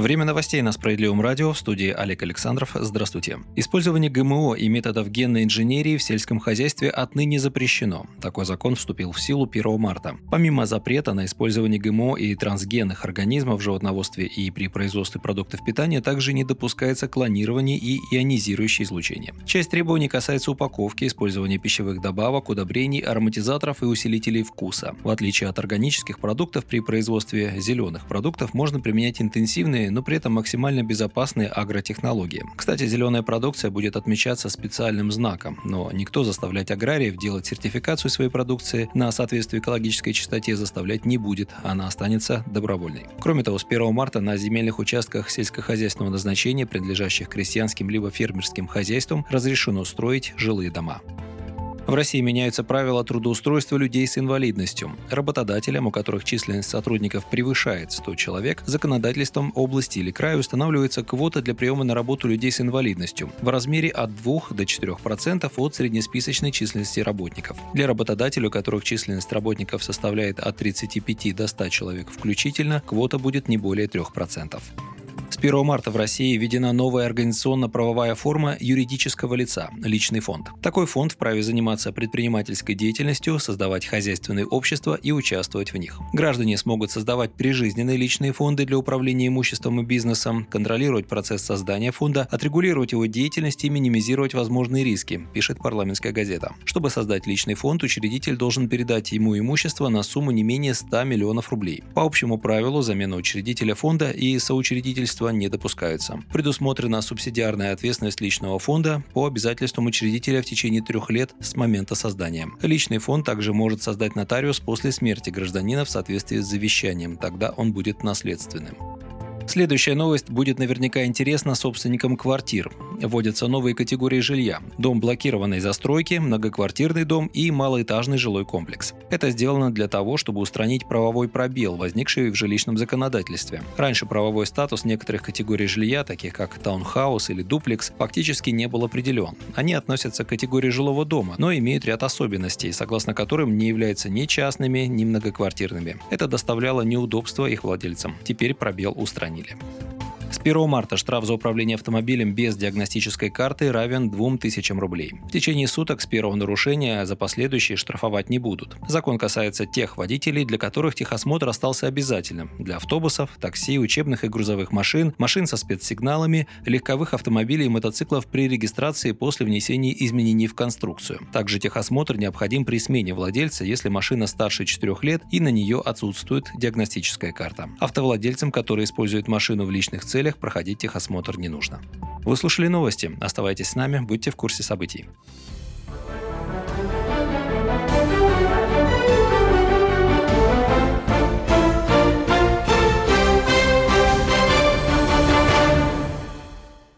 Время новостей на Справедливом радио в студии Олег Александров. Здравствуйте. Использование ГМО и методов генной инженерии в сельском хозяйстве отныне запрещено. Такой закон вступил в силу 1 марта. Помимо запрета на использование ГМО и трансгенных организмов в животноводстве и при производстве продуктов питания также не допускается клонирование и ионизирующее излучение. Часть требований касается упаковки, использования пищевых добавок, удобрений, ароматизаторов и усилителей вкуса. В отличие от органических продуктов, при производстве зеленых продуктов можно применять интенсивные эффективные, но при этом максимально безопасные агротехнологии. Кстати, зеленая продукция будет отмечаться специальным знаком, но никто заставлять аграриев делать сертификацию своей продукции на соответствие экологической чистоте заставлять не будет, она останется добровольной. Кроме того, с 1 марта на земельных участках сельскохозяйственного назначения, принадлежащих крестьянским либо фермерским хозяйствам, разрешено строить жилые дома. В России меняются правила трудоустройства людей с инвалидностью. Работодателям, у которых численность сотрудников превышает 100 человек, законодательством области или края устанавливается квота для приема на работу людей с инвалидностью в размере от 2 до 4% от среднесписочной численности работников. Для работодателей, у которых численность работников составляет от 35 до 100 человек включительно, квота будет не более 3%. С 1 марта в России введена новая организационно-правовая форма юридического лица – личный фонд. Такой фонд вправе заниматься предпринимательской деятельностью, создавать хозяйственные общества и участвовать в них. Граждане смогут создавать прижизненные личные фонды для управления имуществом и бизнесом, контролировать процесс создания фонда, отрегулировать его деятельность и минимизировать возможные риски, пишет парламентская газета. Чтобы создать личный фонд, учредитель должен передать ему имущество на сумму не менее 100 миллионов рублей. По общему правилу замена учредителя фонда и соучредительства не допускаются. Предусмотрена субсидиарная ответственность личного фонда по обязательствам учредителя в течение трех лет с момента создания. Личный фонд также может создать нотариус после смерти гражданина в соответствии с завещанием, тогда он будет наследственным. Следующая новость будет наверняка интересна собственникам квартир. Вводятся новые категории жилья. Дом блокированной застройки, многоквартирный дом и малоэтажный жилой комплекс. Это сделано для того, чтобы устранить правовой пробел, возникший в жилищном законодательстве. Раньше правовой статус некоторых категорий жилья, таких как таунхаус или дуплекс, фактически не был определен. Они относятся к категории жилого дома, но имеют ряд особенностей, согласно которым не являются ни частными, ни многоквартирными. Это доставляло неудобства их владельцам. Теперь пробел устранили отменили. С 1 марта штраф за управление автомобилем без диагностической карты равен 2000 рублей. В течение суток с первого нарушения за последующие штрафовать не будут. Закон касается тех водителей, для которых техосмотр остался обязательным. Для автобусов, такси, учебных и грузовых машин, машин со спецсигналами, легковых автомобилей и мотоциклов при регистрации после внесения изменений в конструкцию. Также техосмотр необходим при смене владельца, если машина старше 4 лет и на нее отсутствует диагностическая карта. Автовладельцам, которые используют машину в личных целях, целях проходить техосмотр не нужно. Вы слушали новости. Оставайтесь с нами, будьте в курсе событий.